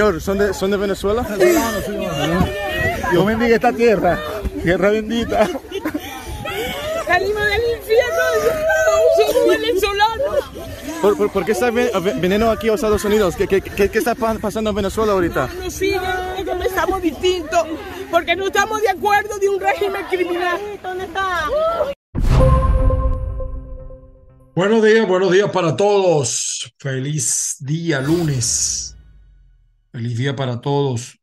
señor, ¿son de, son de Venezuela? Dios bendiga esta tierra, tierra bendita. Salimos del infierno, somos venezolanos. ¿Por, por, por qué está viniendo aquí a Estados Unidos? ¿Qué, qué, qué, qué está pa- pasando en Venezuela ahorita? Nos siguen porque pensamos distinto, porque no estamos de acuerdo de un régimen criminal. ¿Dónde está? Buenos días, buenos días para todos. Feliz día lunes. Feliz día para todos.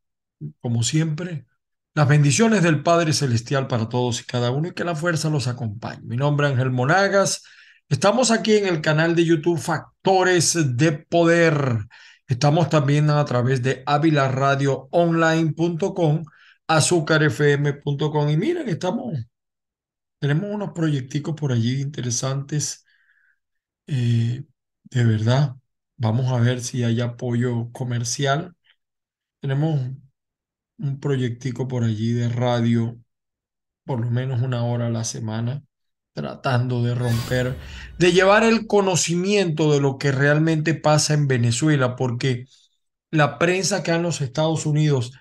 Como siempre, las bendiciones del Padre Celestial para todos y cada uno y que la fuerza los acompañe. Mi nombre es Ángel Monagas. Estamos aquí en el canal de YouTube Factores de Poder. Estamos también a través de avilaradioonline.com, azúcarfm.com y miren, estamos, tenemos unos proyecticos por allí interesantes eh, de verdad, vamos a ver si hay apoyo comercial. Tenemos un proyectico por allí de radio, por lo menos una hora a la semana, tratando de romper, de llevar el conocimiento de lo que realmente pasa en Venezuela, porque la prensa acá en los Estados Unidos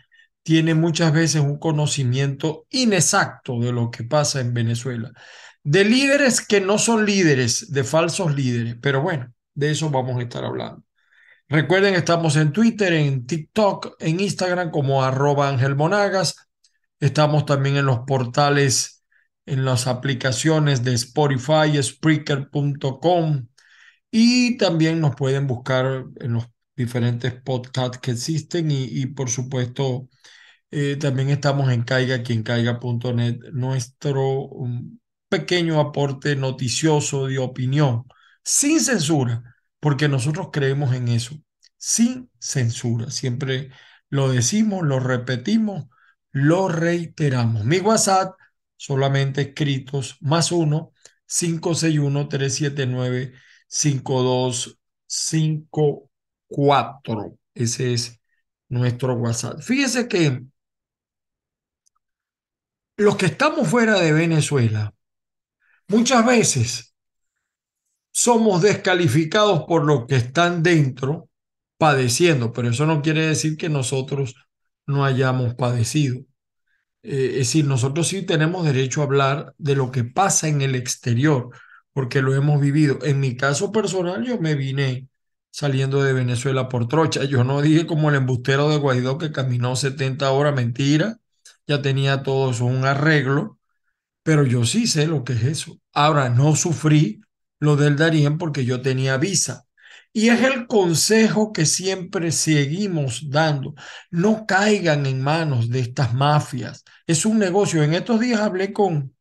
tiene muchas veces un conocimiento inexacto de lo que pasa en Venezuela de líderes que no son líderes, de falsos líderes. Pero bueno, de eso vamos a estar hablando. Recuerden, estamos en Twitter, en TikTok, en Instagram como arroba Ángel Monagas. Estamos también en los portales, en las aplicaciones de Spotify, Spreaker.com y también nos pueden buscar en los diferentes podcasts que existen y, por supuesto eh, también estamos en caigaquiencaiga.net, nuestro um, pequeño aporte noticioso de opinión, sin censura, porque nosotros creemos en eso, sin censura. Siempre lo decimos, lo repetimos, lo reiteramos. Mi WhatsApp, solamente escritos, más uno, 561-379-5254. Ese es nuestro WhatsApp. Fíjese que los que estamos fuera de Venezuela, muchas veces somos descalificados por los que están dentro padeciendo, pero eso no quiere decir que nosotros no hayamos padecido. Eh, es decir, nosotros sí tenemos derecho a hablar de lo que pasa en el exterior, porque lo hemos vivido. En mi caso personal, yo me vine saliendo de Venezuela por trocha. Yo no dije como el embustero de Guaidó que caminó 70 horas, mentira. Ya tenía todo eso un arreglo, pero yo sí sé lo que es eso. Ahora, no sufrí lo del Darién porque yo tenía visa. Y es el consejo que siempre seguimos dando. No caigan en manos de estas mafias. Es un negocio. En estos días hablé con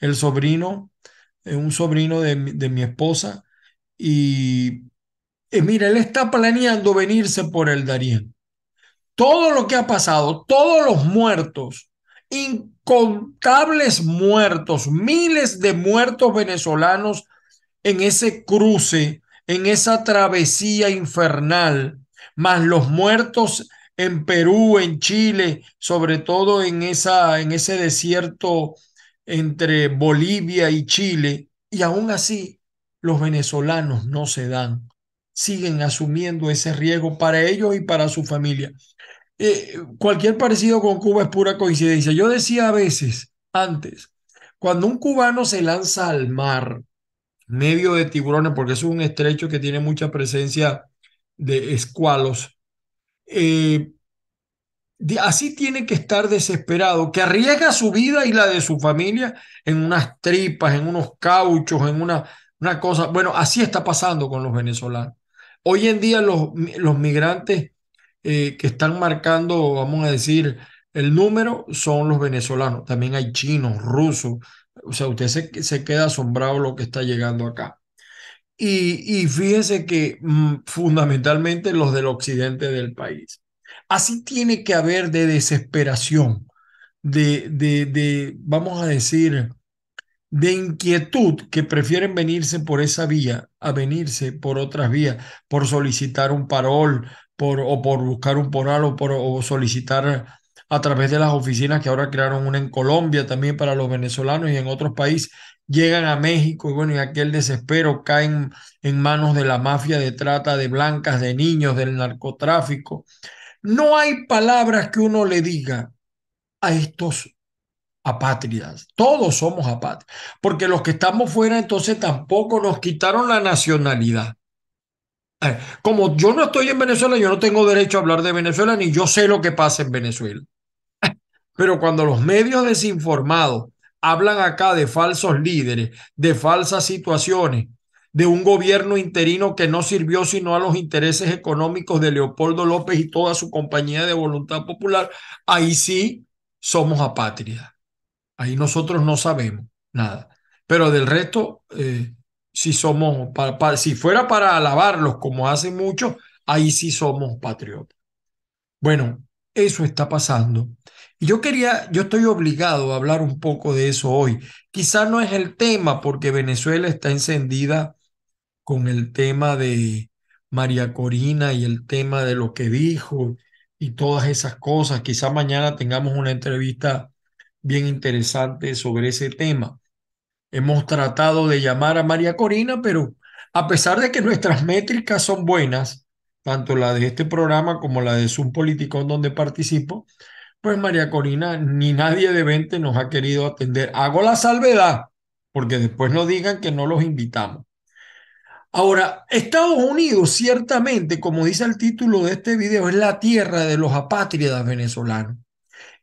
el sobrino, eh, un sobrino de, mi- de mi esposa, y eh, mira, él está planeando venirse por el Darién. Todo lo que ha pasado, todos los muertos, incontables muertos, miles de muertos venezolanos en ese cruce, en esa travesía infernal, más los muertos en Perú, en Chile, sobre todo en esa en ese desierto entre Bolivia y Chile, y aún así los venezolanos no se dan, siguen asumiendo ese riesgo para ellos y para su familia. Eh, cualquier parecido con Cuba es pura coincidencia. Yo decía a veces, antes, cuando un cubano se lanza al mar, medio de tiburones, porque es un estrecho que tiene mucha presencia de escualos. eh, así tiene que estar desesperado, que arriesga su vida y la de su familia en unas tripas, en unos cauchos, en una, una cosa. Bueno, así está pasando con los venezolanos. Hoy en día los, los migrantes eh, que están marcando, vamos a decir, el número son los venezolanos. También hay chinos, rusos. O sea, usted se, se queda asombrado lo que está llegando acá. Y, y fíjese que mm, fundamentalmente los del occidente del país. Así tiene que haber de desesperación, de, de, de, vamos a decir, de inquietud que prefieren venirse por esa vía a venirse por otras vías, por solicitar un parol, por, o por buscar un poral o por o solicitar a través de las oficinas que ahora crearon una en Colombia también para los venezolanos y en otros países, llegan a México y bueno, y aquel desespero caen en manos de la mafia de trata de blancas, de niños, del narcotráfico. no hay palabras que uno le diga a estos apátridas. Todos somos apátridas, porque los que estamos fuera entonces tampoco nos quitaron la nacionalidad. Eh, como yo no estoy en Venezuela, yo no tengo derecho a hablar de Venezuela, ni yo sé lo que pasa en Venezuela. Pero cuando los medios desinformados hablan acá de falsos líderes, de falsas situaciones, de un gobierno interino que no sirvió sino a los intereses económicos de Leopoldo López y toda su compañía de voluntad popular, ahí sí somos apátridas. Ahí nosotros no sabemos nada. Pero del resto, eh, si somos, si fuera para alabarlos como hacen muchos, ahí sí somos patriotas. Bueno, eso está pasando. Yo quería, yo estoy obligado a hablar un poco de eso hoy. Quizá no es el tema porque Venezuela está encendida con el tema de María Corina y el tema de lo que dijo y todas esas cosas. Quizá mañana tengamos una entrevista bien interesante sobre ese tema. Hemos tratado de llamar a María Corina, pero a pesar de que nuestras métricas son buenas, tanto la de este programa como la de Zoom Político en donde participo, pues María Corina ni nadie de 20 nos ha querido atender. Hago la salvedad, porque después no digan que no los invitamos. Ahora, Estados Unidos ciertamente, como dice el título de este video, es la tierra de los apátridas venezolanos.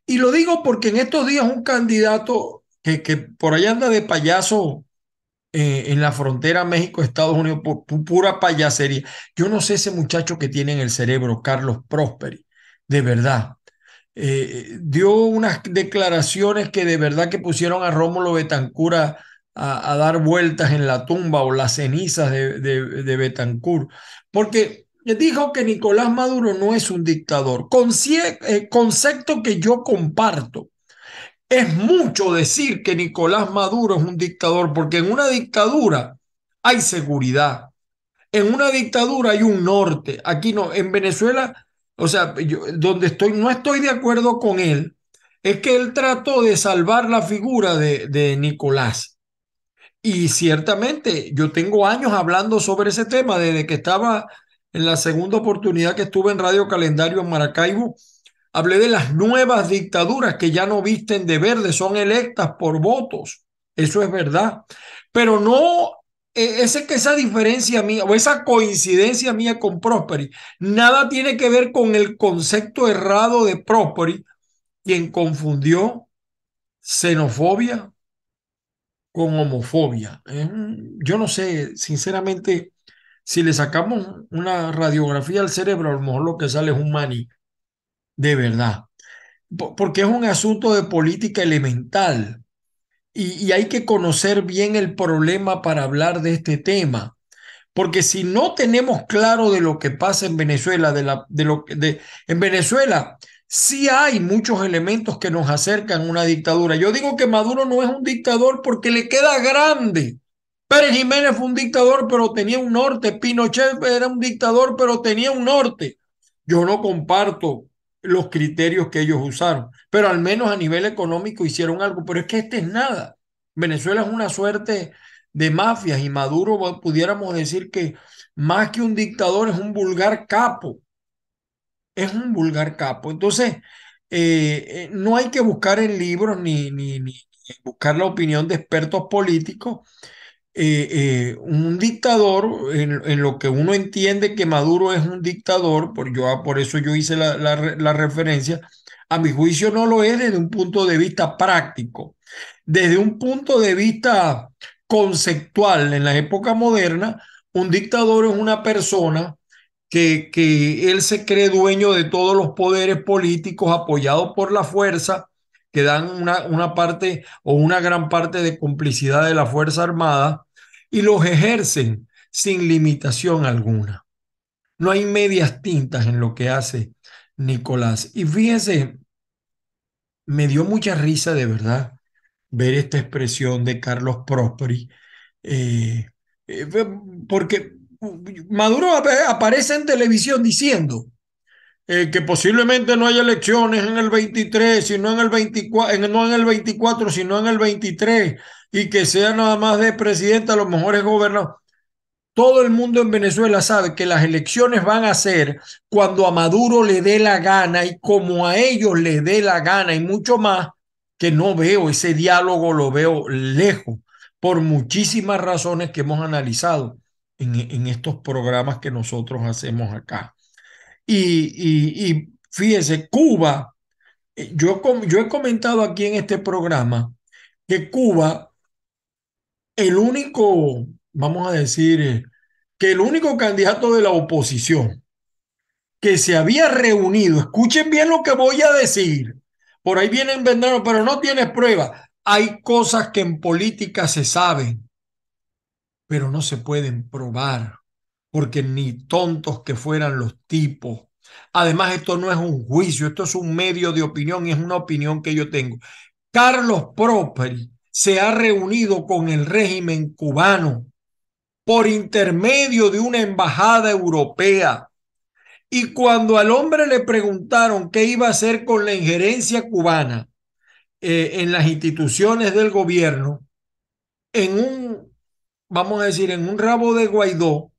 Y lo digo porque en estos días un candidato que, que por allá anda de payaso eh, en la frontera México-Estados Unidos, por, pura payasería. Yo no sé ese muchacho que tiene en el cerebro, Carlos Prosperi, de verdad. Eh, dio unas declaraciones que de verdad que pusieron a Rómulo Betancur a, dar vueltas en la tumba o las cenizas de, de, Betancur, porque dijo que Nicolás Maduro no es un dictador, eh, concepto que yo comparto. Es mucho decir que Nicolás Maduro es un dictador, porque en una dictadura hay seguridad, en una dictadura hay un norte. Aquí no, en Venezuela, o sea, yo, donde estoy, no estoy de acuerdo con él, es que él trató de salvar la figura de, de Nicolás. Y ciertamente yo tengo años hablando sobre ese tema desde que estaba en la segunda oportunidad que estuve en Radio Calendario en Maracaibo, hablé de las nuevas dictaduras que ya no visten de verde, son electas por votos. Eso es verdad. Pero no e, es que esa diferencia mía o esa coincidencia mía con Prosperi nada tiene que ver con el concepto errado de Prosperi, quien confundió xenofobia con homofobia. Yo no sé, sinceramente, si le sacamos una radiografía al cerebro, a lo mejor lo que sale es un maní, de verdad, porque es un asunto de política elemental y, hay que conocer bien el problema para hablar de este tema. Porque si no tenemos claro de lo que pasa en Venezuela, de, la, de lo de, en Venezuela sí hay muchos elementos que nos acercan a una dictadura. Yo digo que Maduro no es un dictador porque le queda grande Pérez Jiménez fue un dictador, pero tenía un norte. Pinochet era un dictador, pero tenía un norte. Yo no comparto los criterios que ellos usaron, pero al menos a nivel económico hicieron algo. Pero es que este es nada. Venezuela es una suerte de mafias y Maduro pudiéramos decir que más que un dictador es un vulgar capo. Es un vulgar capo. Entonces, eh, eh, no hay que buscar en libros ni, ni, ni buscar la opinión de expertos políticos eh, eh, un dictador, en, lo que uno entiende que Maduro es un dictador, por, yo, por eso yo hice la, la, referencia, a mi juicio no lo es desde un punto de vista práctico. Desde un punto de vista conceptual, en la época moderna, un dictador es una persona que, que él se cree dueño de todos los poderes políticos apoyados por la fuerza que dan una, una parte o una gran parte de complicidad de la Fuerza Armada y los ejercen sin limitación alguna. No hay medias tintas en lo que hace Nicolás. Y fíjense, me dio mucha risa de verdad ver esta expresión de Carlos Prosperi, eh, eh, porque Maduro aparece en televisión diciendo, eh, que posiblemente no haya elecciones en el 23, sino en el 24, no en el 24, sino en el 23, y que sea nada más de presidente, a lo mejor es todo el mundo en Venezuela sabe que las elecciones van a ser cuando a Maduro le dé la gana y como a ellos le dé la gana y mucho más, que no veo ese diálogo, lo veo lejos por muchísimas razones que hemos analizado en, en estos programas que nosotros hacemos acá. Y, y, fíjese, Cuba, eh, yo, yo he comentado aquí en este programa que Cuba, el único vamos a decir, eh, que el único candidato de la oposición que se había reunido, escuchen bien lo que voy a decir, por ahí vienen vendiendo, pero no tienes prueba. Hay cosas que en política se saben, pero no se pueden probar, porque ni tontos que fueran los tipos. Además, esto no es un juicio, esto es un medio de opinión y es una opinión que yo tengo. Carlos Properi se ha reunido con el régimen cubano por intermedio de una embajada europea. Y cuando al hombre le preguntaron qué iba a hacer con la injerencia cubana eh, en las instituciones del gobierno, en un, vamos a decir, en un rabo de Guaidó,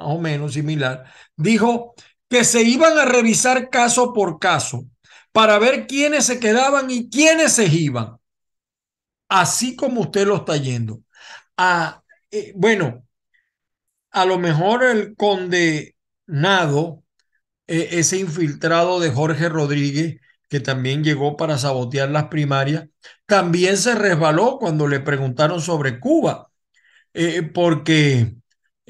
más o menos similar, dijo que se iban a revisar caso por caso para ver quiénes se quedaban y quiénes se iban. Así como usted lo está yendo. Ah, eh, bueno, a lo mejor el condenado, eh, ese infiltrado de Jorge Rodríguez, que también llegó para sabotear las primarias, también se resbaló cuando le preguntaron sobre Cuba, eh, porque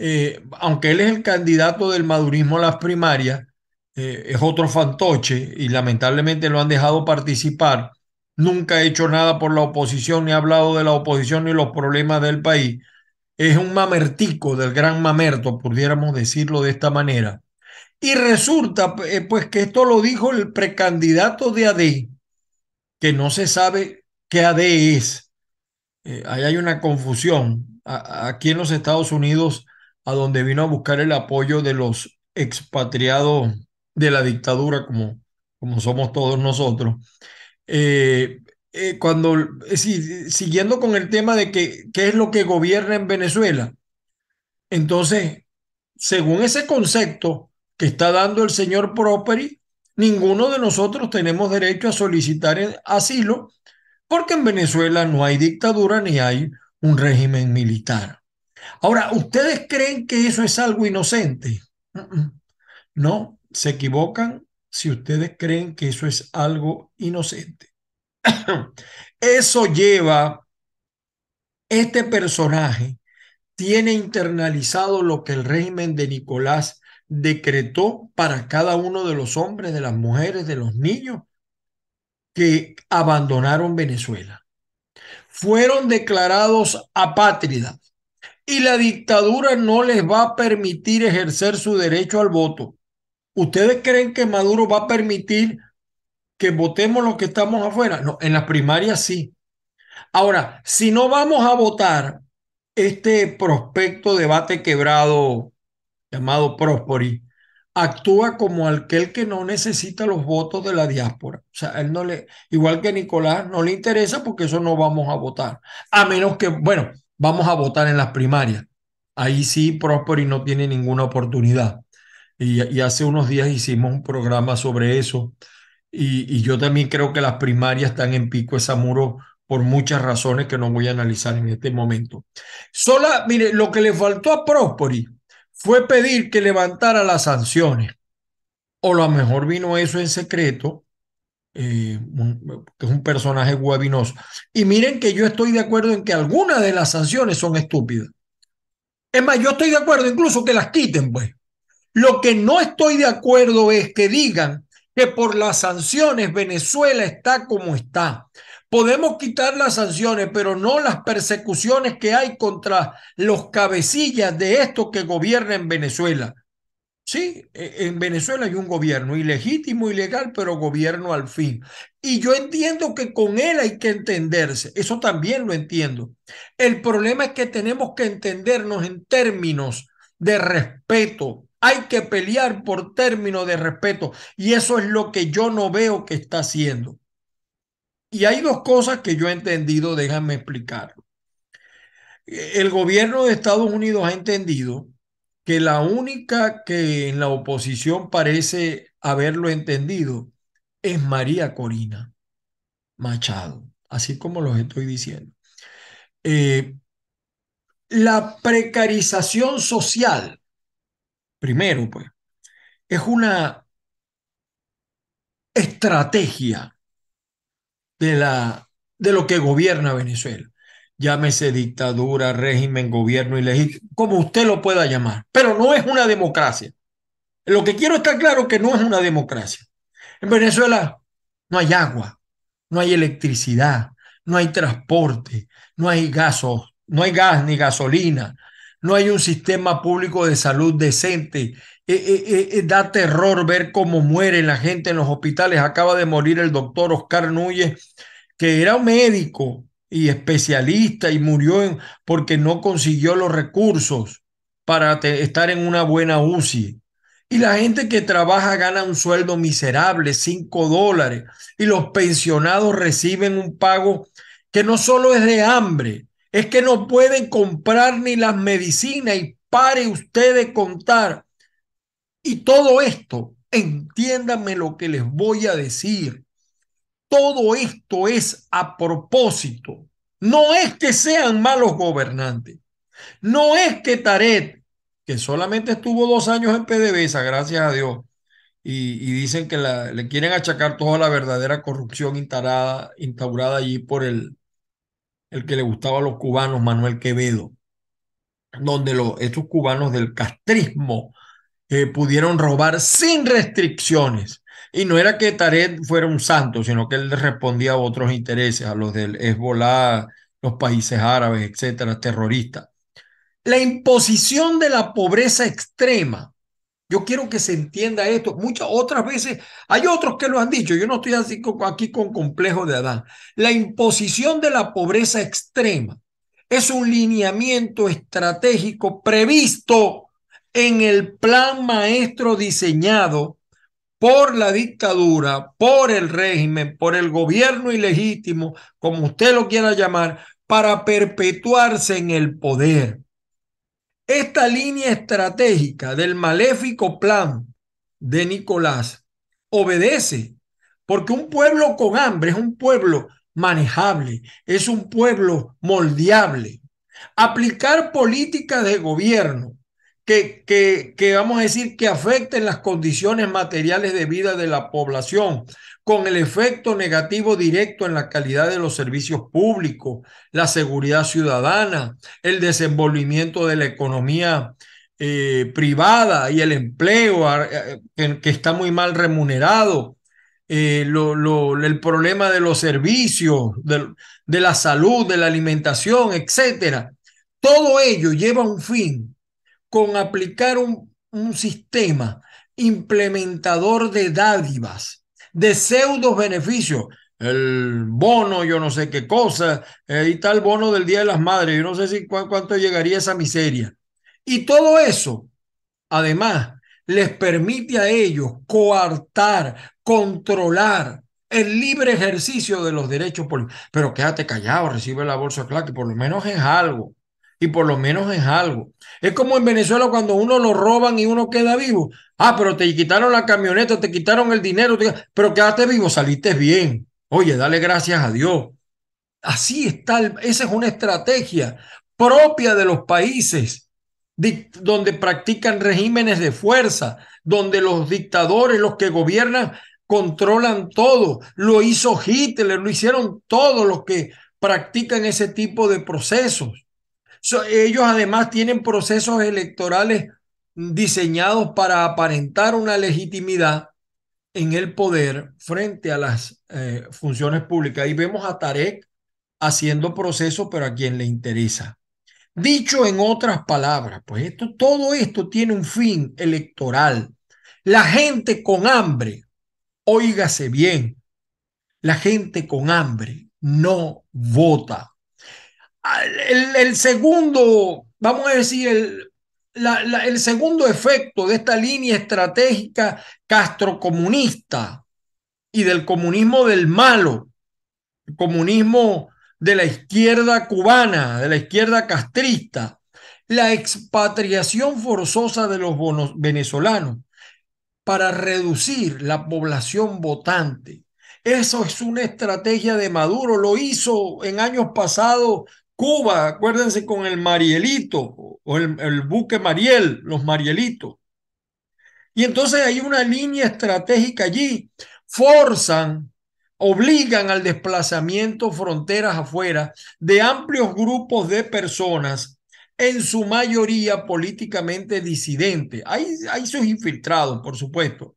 eh, aunque él es el candidato del madurismo a las primarias, es otro fantoche y lamentablemente lo han dejado participar. Nunca ha hecho nada por la oposición, ni ha hablado de la oposición ni los problemas del país es un mamertico del gran mamerto, pudiéramos decirlo de esta manera. Y resulta, eh, pues, que esto lo dijo el precandidato de AD, que no se sabe qué AD es. Eh, ahí hay una confusión. aquí en los Estados Unidos, a donde vino a buscar el apoyo de los expatriados de la dictadura, como, como somos todos nosotros, eh, eh, cuando, siguiendo con el tema de que, qué es lo que gobierna en Venezuela. Entonces, según ese concepto que está dando el señor Properi, ninguno de nosotros tenemos derecho a solicitar asilo porque en Venezuela no hay dictadura ni hay un régimen militar. Ahora, ¿ustedes creen que eso es algo inocente? No, se equivocan si ustedes creen que eso es algo inocente. Eso lleva, este personaje tiene internalizado lo que el régimen de Nicolás decretó para cada uno de los hombres, de las mujeres, de los niños que abandonaron Venezuela. Fueron declarados apátridas y la dictadura no les va a permitir ejercer su derecho al voto. ¿Ustedes creen que Maduro va a permitir que votemos los que estamos afuera. No, en las primarias sí. Ahora, si no vamos a votar este prospecto debate quebrado llamado Prosperi, actúa como aquel que no necesita los votos de la diáspora. O sea, él no le, igual que Nicolás, no le interesa porque eso no vamos a votar. A menos que, bueno, vamos a votar en las primarias. Ahí sí, Prosperi no tiene ninguna oportunidad. Y, hace unos días hicimos un programa sobre eso y, yo también creo que las primarias están en pico esa muro por muchas razones que no voy a analizar en este momento. Sola, mire, lo que le faltó a Prosperi fue pedir que levantara las sanciones. O lo mejor vino eso en secreto, eh, que es un personaje guabinoso. Y miren que yo estoy de acuerdo en que algunas de las sanciones son estúpidas. Es más, yo estoy de acuerdo incluso que las quiten, pues. Lo que no estoy de acuerdo es que digan que por las sanciones Venezuela está como está. Podemos quitar las sanciones, pero no las persecuciones que hay contra los cabecillas de esto que gobierna en Venezuela. Sí, e, en Venezuela hay un gobierno ilegítimo, ilegal, pero gobierno al fin. Y yo entiendo que con él hay que entenderse. Eso también lo entiendo. El problema es que tenemos que entendernos en términos de respeto, hay que pelear por término de respeto y eso es lo que yo no veo que está haciendo. Y hay dos cosas que yo he entendido, déjame explicarlo. El gobierno de Estados Unidos ha entendido que la única que en la oposición parece haberlo entendido es María Corina Machado, así como los estoy diciendo. Eh, la precarización social, primero, pues, es una estrategia de, la, de lo que gobierna Venezuela. Llámese dictadura, régimen, gobierno ilegítimo, como usted lo pueda llamar, pero no es una democracia. Lo que quiero estar claro que no es una democracia. En Venezuela no hay agua, no hay electricidad, no hay transporte, no hay gasos, no hay gas ni gasolina, no hay un sistema público de salud decente. Eh, eh, eh, da terror ver cómo muere la gente en los hospitales. Acaba de morir el doctor Oscar Núñez, que era un médico y especialista y murió porque no consiguió los recursos para estar en una buena UCI. Y la gente que trabaja gana un sueldo miserable, 5 dólares, y los pensionados reciben un pago que no solo es de hambre, es que no pueden comprar ni las medicinas y pare usted de contar. Y todo esto, entiéndanme lo que les voy a decir. Todo esto es a propósito. No es que sean malos gobernantes. No es que Taret, que solamente estuvo dos años en PDVSA, gracias a Dios, y, dicen que le quieren achacar toda la verdadera corrupción instaurada, allí por el, el que le gustaba a los cubanos, Manuel Quevedo, donde los, estos cubanos del castrismo eh, pudieron robar sin restricciones. Y no era que Taret fuera un santo, sino que él respondía a otros intereses, a los del Hezbollah, los países árabes, etcétera, terroristas. La imposición de la pobreza extrema yo quiero que se entienda esto. Muchas otras veces hay otros que lo han dicho. Yo no estoy así aquí con complejo de Adán. La imposición de la pobreza extrema es un lineamiento estratégico previsto en el plan maestro diseñado por la dictadura, por el régimen, por el gobierno ilegítimo, como usted lo quiera llamar, para perpetuarse en el poder. Esta línea estratégica del maléfico plan de Nicolás obedece porque un pueblo con hambre es un pueblo manejable, es un pueblo moldeable. Aplicar políticas de gobierno que, vamos a decir que afecten las condiciones materiales de vida de la población, con el efecto negativo directo en la calidad de los servicios públicos, la seguridad ciudadana, el desenvolvimiento de la economía eh, privada y el empleo que, está muy mal remunerado, eh, el problema de los servicios, de, la salud, de la alimentación, etcétera. Todo ello lleva un fin con aplicar un, sistema implementador de dádivas de pseudos beneficios. El bono, yo no sé qué cosa, eh, y tal bono del Día de las Madres, yo no sé si cuánto llegaría esa miseria. Y todo eso, además, les permite a ellos coartar, controlar el libre ejercicio de los derechos políticos. Pero quédate callado, recibe la bolsa claro, que por lo menos es algo y por lo menos es algo. Es como en Venezuela cuando uno lo roban y uno queda vivo. Ah, pero te quitaron la camioneta, te quitaron el dinero, pero quedaste vivo, saliste bien. Oye, dale gracias a Dios. Así está, esa es una estrategia propia de los países donde practican regímenes de fuerza, donde los dictadores, los que gobiernan, controlan todo. Lo hizo Hitler, lo hicieron todos los que practican ese tipo de procesos ellos además tienen procesos electorales diseñados para aparentar una legitimidad en el poder frente a las eh, funciones públicas. Y vemos a Tarek haciendo procesos, pero a quien le interesa. Dicho en otras palabras, pues esto, todo esto tiene un fin electoral. La gente con hambre, óigase bien, la gente con hambre no vota el, segundo, vamos a decir, el, el segundo efecto de esta línea estratégica castrocomunista y del comunismo del malo, el comunismo de la izquierda cubana, de la izquierda castrista, la expatriación forzosa de los venezolanos para reducir la población votante. Eso es una estrategia de Maduro, lo hizo en años pasados Cuba, acuérdense con el Marielito o el, buque Mariel, los Marielitos. Y entonces hay una línea estratégica allí, forzan, obligan al desplazamiento fronteras afuera de amplios grupos de personas en su mayoría políticamente disidentes. Hay, hay sus infiltrados, por supuesto.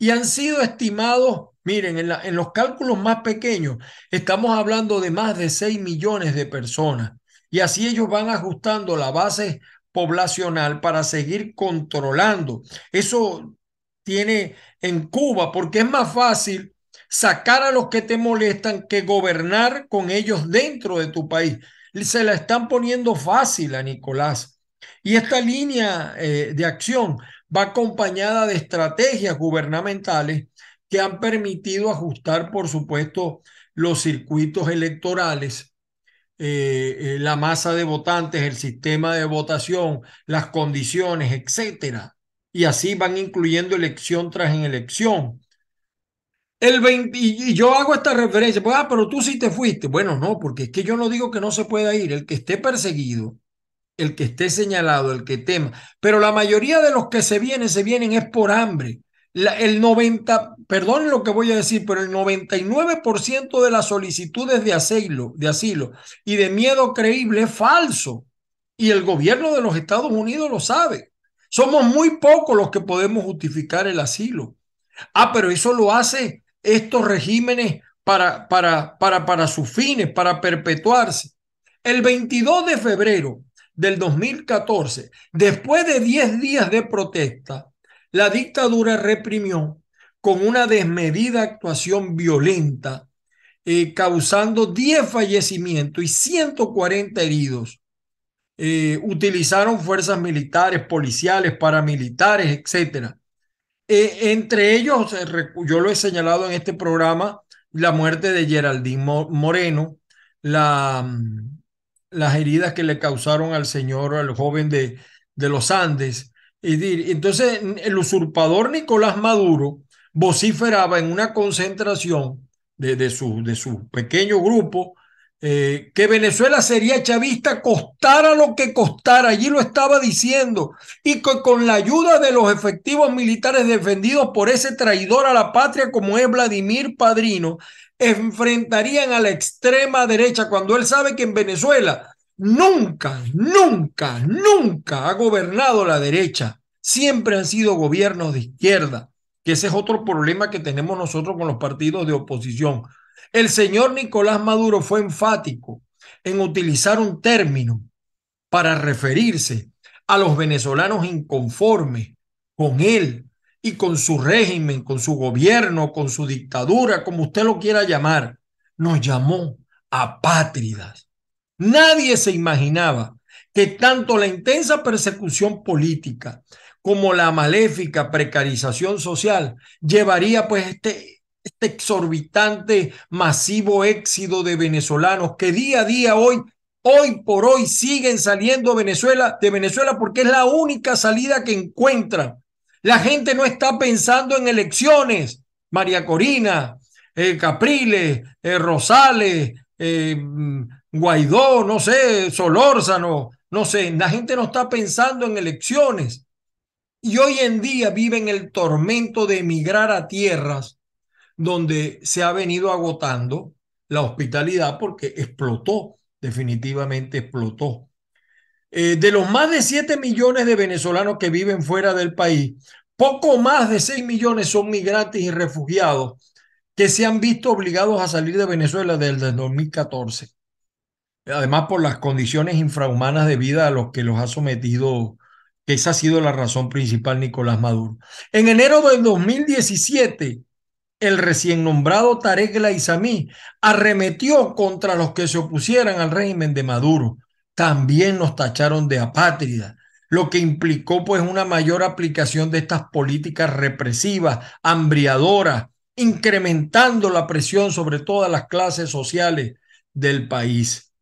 Y han sido estimados, miren, en, los cálculos más pequeños, estamos hablando de más de 6 millones de personas. Y así ellos van ajustando la base poblacional para seguir controlando. Eso tiene en Cuba, porque es más fácil sacar a los que te molestan que gobernar con ellos dentro de tu país se la están poniendo fácil a Nicolás. Y esta línea eh, de acción va acompañada de estrategias gubernamentales que han permitido ajustar, por supuesto, los circuitos electorales, eh, eh, la masa de votantes, el sistema de votación, las condiciones, etcétera. Y así van incluyendo elección tras elección. El 20, y yo hago esta referencia, pues, ah, pero tú sí te fuiste. Bueno, no, porque es que yo no digo que no se pueda ir. El que esté perseguido, el que esté señalado, el que tema. Pero la mayoría de los que se vienen, se vienen es por hambre. El 90, perdón lo que voy a decir, pero el 99% de las solicitudes de asilo, de asilo y de miedo creíble es falso. Y el gobierno de los Estados Unidos lo sabe. Somos muy pocos los que podemos justificar el asilo. Ah, pero eso lo hace estos regímenes para, para, para, para sus fines, para perpetuarse. El 22 de febrero del 2014, después de 10 días de protesta, la dictadura reprimió con una desmedida actuación violenta, eh, causando 10 fallecimientos y 140 heridos. Eh, utilizaron fuerzas militares, policiales, paramilitares, etcétera. Eh, entre ellos, yo lo he señalado en este programa, la muerte de Geraldine Moreno, la, mm, las heridas que le causaron al señor, al joven de, de los Andes. Entonces, el usurpador Nicolás Maduro vociferaba en una concentración de, de, su, de su pequeño grupo eh, que Venezuela sería chavista costara lo que costara, allí lo estaba diciendo, y que con la ayuda de los efectivos militares defendidos por ese traidor a la patria como es Vladimir Padrino, enfrentarían a la extrema derecha cuando él sabe que en Venezuela nunca, nunca, nunca ha gobernado la derecha, siempre han sido gobiernos de izquierda, que ese es otro problema que tenemos nosotros con los partidos de oposición el señor Nicolás Maduro fue enfático en utilizar un término para referirse a los venezolanos inconformes con él y con su régimen, con su gobierno, con su dictadura, como usted lo quiera llamar. Nos llamó apátridas. Nadie se imaginaba que tanto la intensa persecución política como la maléfica precarización social llevaría pues este este exorbitante, masivo éxito de venezolanos que día a día hoy, hoy por hoy siguen saliendo Venezuela, de Venezuela porque es la única salida que encuentran. La gente no está pensando en elecciones. María Corina, eh, Capriles, eh, Rosales, eh, Guaidó, no sé, Solórzano, no sé, la gente no está pensando en elecciones. Y hoy en día viven el tormento de emigrar a tierras donde se ha venido agotando la hospitalidad porque explotó, definitivamente explotó. Eh, de los más de 7 millones de venezolanos que viven fuera del país, poco más de 6 millones son migrantes y refugiados que se han visto obligados a salir de Venezuela desde el 2014. Además, por las condiciones infrahumanas de vida a los que los ha sometido, que esa ha sido la razón principal Nicolás Maduro. En enero del 2017, el recién nombrado Tarek El arremetió contra los que se opusieran al régimen de Maduro. También nos tacharon de apátrida, lo que implicó pues una mayor aplicación de estas políticas represivas, hambriadoras, incrementando la presión sobre todas las clases sociales del país.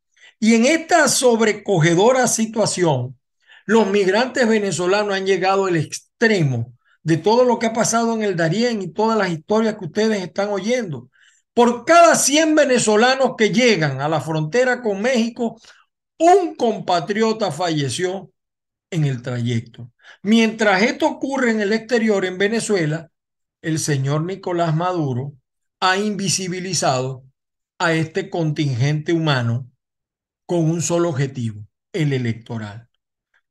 Y en esta sobrecogedora situación, Los migrantes venezolanos han llegado al extremo de todo lo que ha pasado en el Darién y todas las historias que ustedes están oyendo. Por cada 100 venezolanos que llegan a la frontera con México, un compatriota falleció en el trayecto. Mientras esto ocurre en el exterior, en Venezuela, el señor Nicolás Maduro ha invisibilizado a este contingente humano con un solo objetivo, el electoral.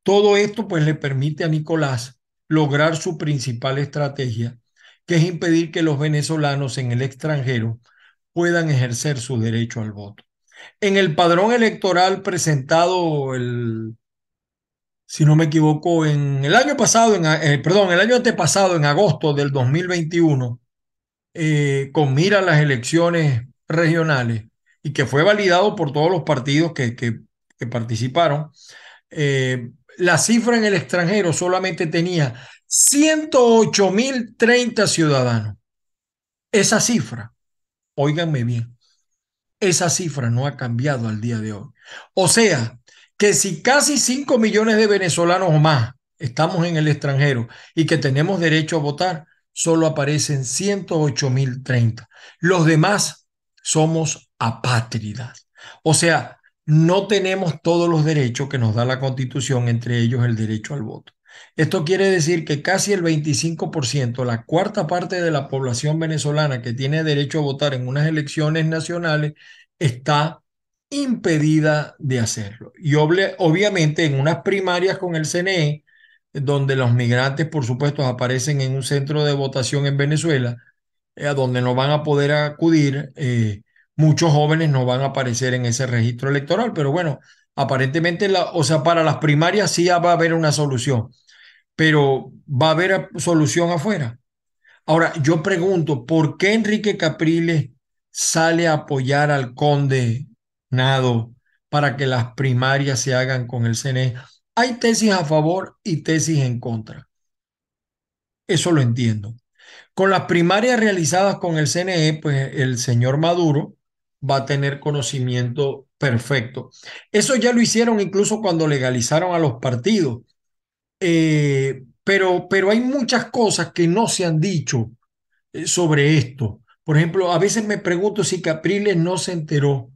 Todo esto pues le permite a Nicolás lograr su principal estrategia, que es impedir que los venezolanos en el extranjero puedan ejercer su derecho al voto. En el padrón electoral presentado el si no me equivoco, en el año pasado, en, eh, perdón, el año antepasado, en agosto del 2021, eh, con mira a las elecciones regionales y que fue validado por todos los partidos que, que, participaron, eh, la cifra en el extranjero solamente tenía 108.030 ciudadanos. Esa cifra, óiganme bien, esa cifra no ha cambiado al día de hoy. O sea, que si casi 5 millones de venezolanos o más estamos en el extranjero y que tenemos derecho a votar, solo aparecen 108.030. Los demás somos apátridas. O sea, no tenemos todos los derechos que nos da la Constitución, entre ellos el derecho al voto. Esto quiere decir que casi el 25%, la cuarta parte de la población venezolana que tiene derecho a votar en unas elecciones nacionales, está impedida de hacerlo. Y obviamente en unas primarias con el CNE, donde los migrantes, por supuesto, aparecen en un centro de votación en Venezuela, eh, a donde no van a poder acudir, eh, muchos jóvenes no van a aparecer en ese registro electoral. Pero bueno, aparentemente, la, o sea, para las primarias sí va a haber una solución, pero va a haber solución afuera. Ahora, yo pregunto, ¿por qué Enrique Capriles sale a apoyar al conde nado para que las primarias se hagan con el CNE. Hay tesis a favor y tesis en contra. Eso lo entiendo. Con las primarias realizadas con el CNE, pues el señor Maduro va a tener conocimiento perfecto. Eso ya lo hicieron incluso cuando legalizaron a los partidos. Eh, pero, pero hay muchas cosas que no se han dicho eh, sobre esto. Por ejemplo, a veces me pregunto si Capriles no se enteró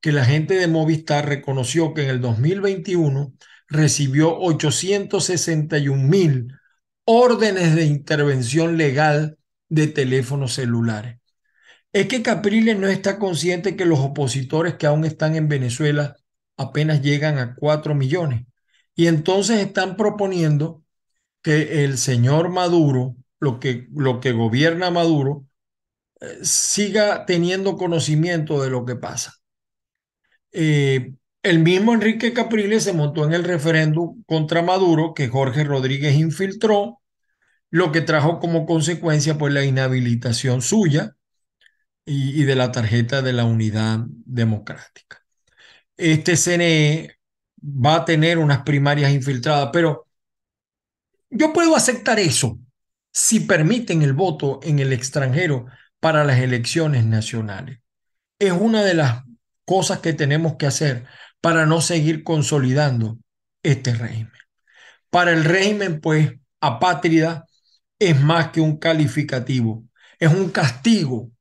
que la gente de Movistar reconoció que en el 2021 recibió 861 mil órdenes de intervención legal de teléfonos celulares. Es que Capriles no está consciente que los opositores que aún están en Venezuela apenas llegan a 4 millones. Y entonces están proponiendo que el señor Maduro, lo que, lo que gobierna Maduro, eh, siga teniendo conocimiento de lo que pasa. Eh, el mismo Enrique Capriles se montó en el referéndum contra Maduro que Jorge Rodríguez infiltró, lo que trajo como consecuencia pues la inhabilitación suya y, de la tarjeta de la unidad democrática. Este CNE va a tener unas primarias infiltradas, pero yo puedo aceptar eso si permiten el voto en el extranjero para las elecciones nacionales. Es una de las cosas que tenemos que hacer para no seguir consolidando este régimen. Para el régimen, pues, apátrida es más que un calificativo, es un castigo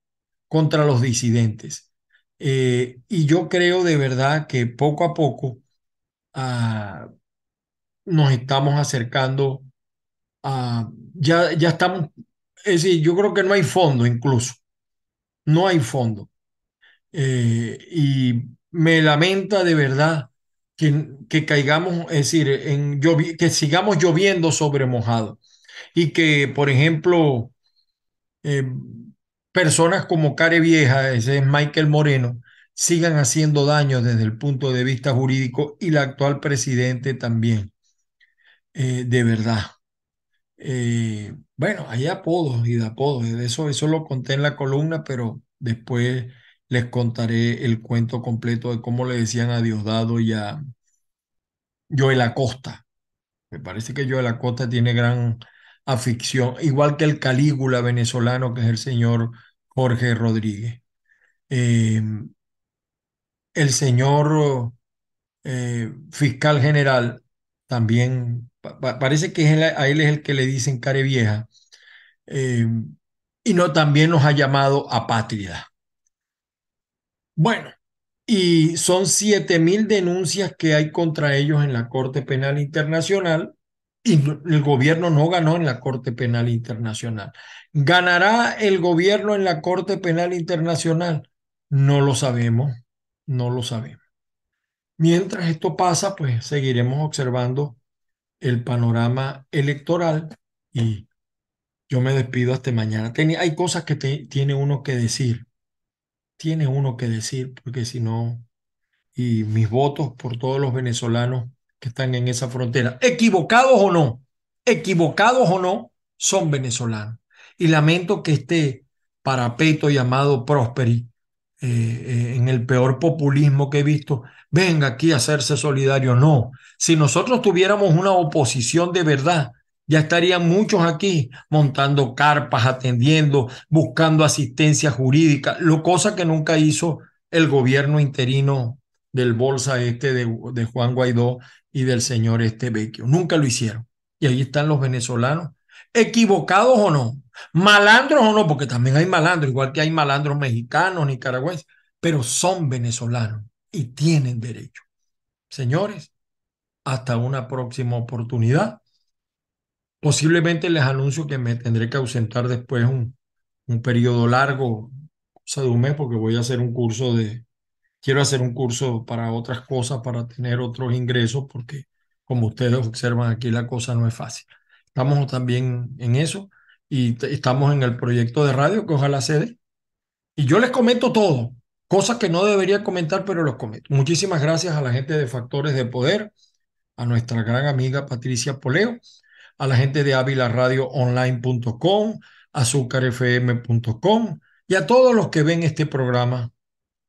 contra los disidentes. Eh, y yo creo de verdad que poco a poco ah, nos estamos acercando a, ya, ya estamos, es decir, yo creo que no hay fondo incluso, no hay fondo. Eh, y me lamenta de verdad que, que caigamos, es decir, en que sigamos lloviendo sobre mojado y que, por ejemplo, eh, personas como Care Vieja, ese es Michael Moreno, sigan haciendo daño desde el punto de vista jurídico y la actual presidente también. Eh, de verdad. bueno, hay apodos y de apodos, eso, eso lo conté en la columna, pero después les contaré el cuento completo de cómo le decían a Diosdado y a Joel Acosta. Me parece que Joel Acosta tiene gran afición, igual que el Calígula venezolano, que es el señor Jorge Rodríguez. Eh, el señor eh, fiscal general también parece que a él es el que le dicen care vieja, eh, y no también nos ha llamado apátrida. Bueno, y son siete mil denuncias que hay contra ellos en la Corte Penal Internacional el gobierno no ganó en la Corte Penal Internacional. ¿Ganará el gobierno en la Corte Penal Internacional? No lo sabemos, no lo sabemos. Mientras esto pasa, pues seguiremos observando el panorama electoral y yo me despido hasta mañana. hay cosas que tiene uno que decir, tiene uno que decir, porque si no, y mis votos por todos los venezolanos que están en esa frontera, equivocados o no, equivocados o no, son venezolanos. Y lamento que este parapeto llamado Prosperi eh, eh, en el peor populismo que he visto, venga aquí a hacerse solidario. No, si nosotros tuviéramos una oposición de verdad, ya estarían muchos aquí montando carpas, atendiendo, buscando asistencia jurídica, lo cosa que nunca hizo el gobierno interino del bolsa este de, de Juan Guaidó y del señor este Vecchio. Nunca lo hicieron. Y ahí están los venezolanos, equivocados o no, Malandros o no, porque también hay malandros, igual que hay malandros mexicanos, nicaragüenses, pero son venezolanos y tienen derecho. Señores, hasta una próxima oportunidad. Posiblemente les anuncio que me tendré que ausentar después un, un periodo largo, cosa de un mes, porque voy a hacer un curso de, quiero hacer un curso para otras cosas, para tener otros ingresos, porque como ustedes observan aquí la cosa no es fácil. Estamos también en eso y estamos en el proyecto de radio que ojalá se dé. Y yo les comento todo, cosas que no debería comentar, pero los comento. Muchísimas gracias a la gente de Factores de Poder, a nuestra gran amiga Patricia Poleo, a la gente de avilaradioonline.com, azúcarfm.com y a todos los que ven este programa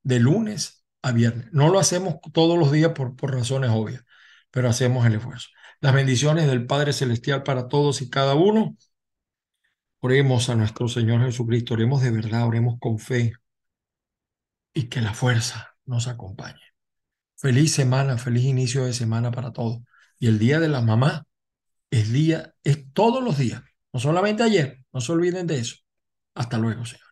de lunes viernes. No lo hacemos todos los días por, razones obvias, pero hacemos el esfuerzo. Las bendiciones del Padre Celestial para todos y cada uno. Oremos a nuestro Señor Jesucristo, oremos de verdad, oremos con fe y que la fuerza nos acompañe. Feliz semana, feliz inicio de semana para todos. Y el día de la mamá es día, es todos los días, no solamente ayer, no se olviden de eso. Hasta luego, Señor.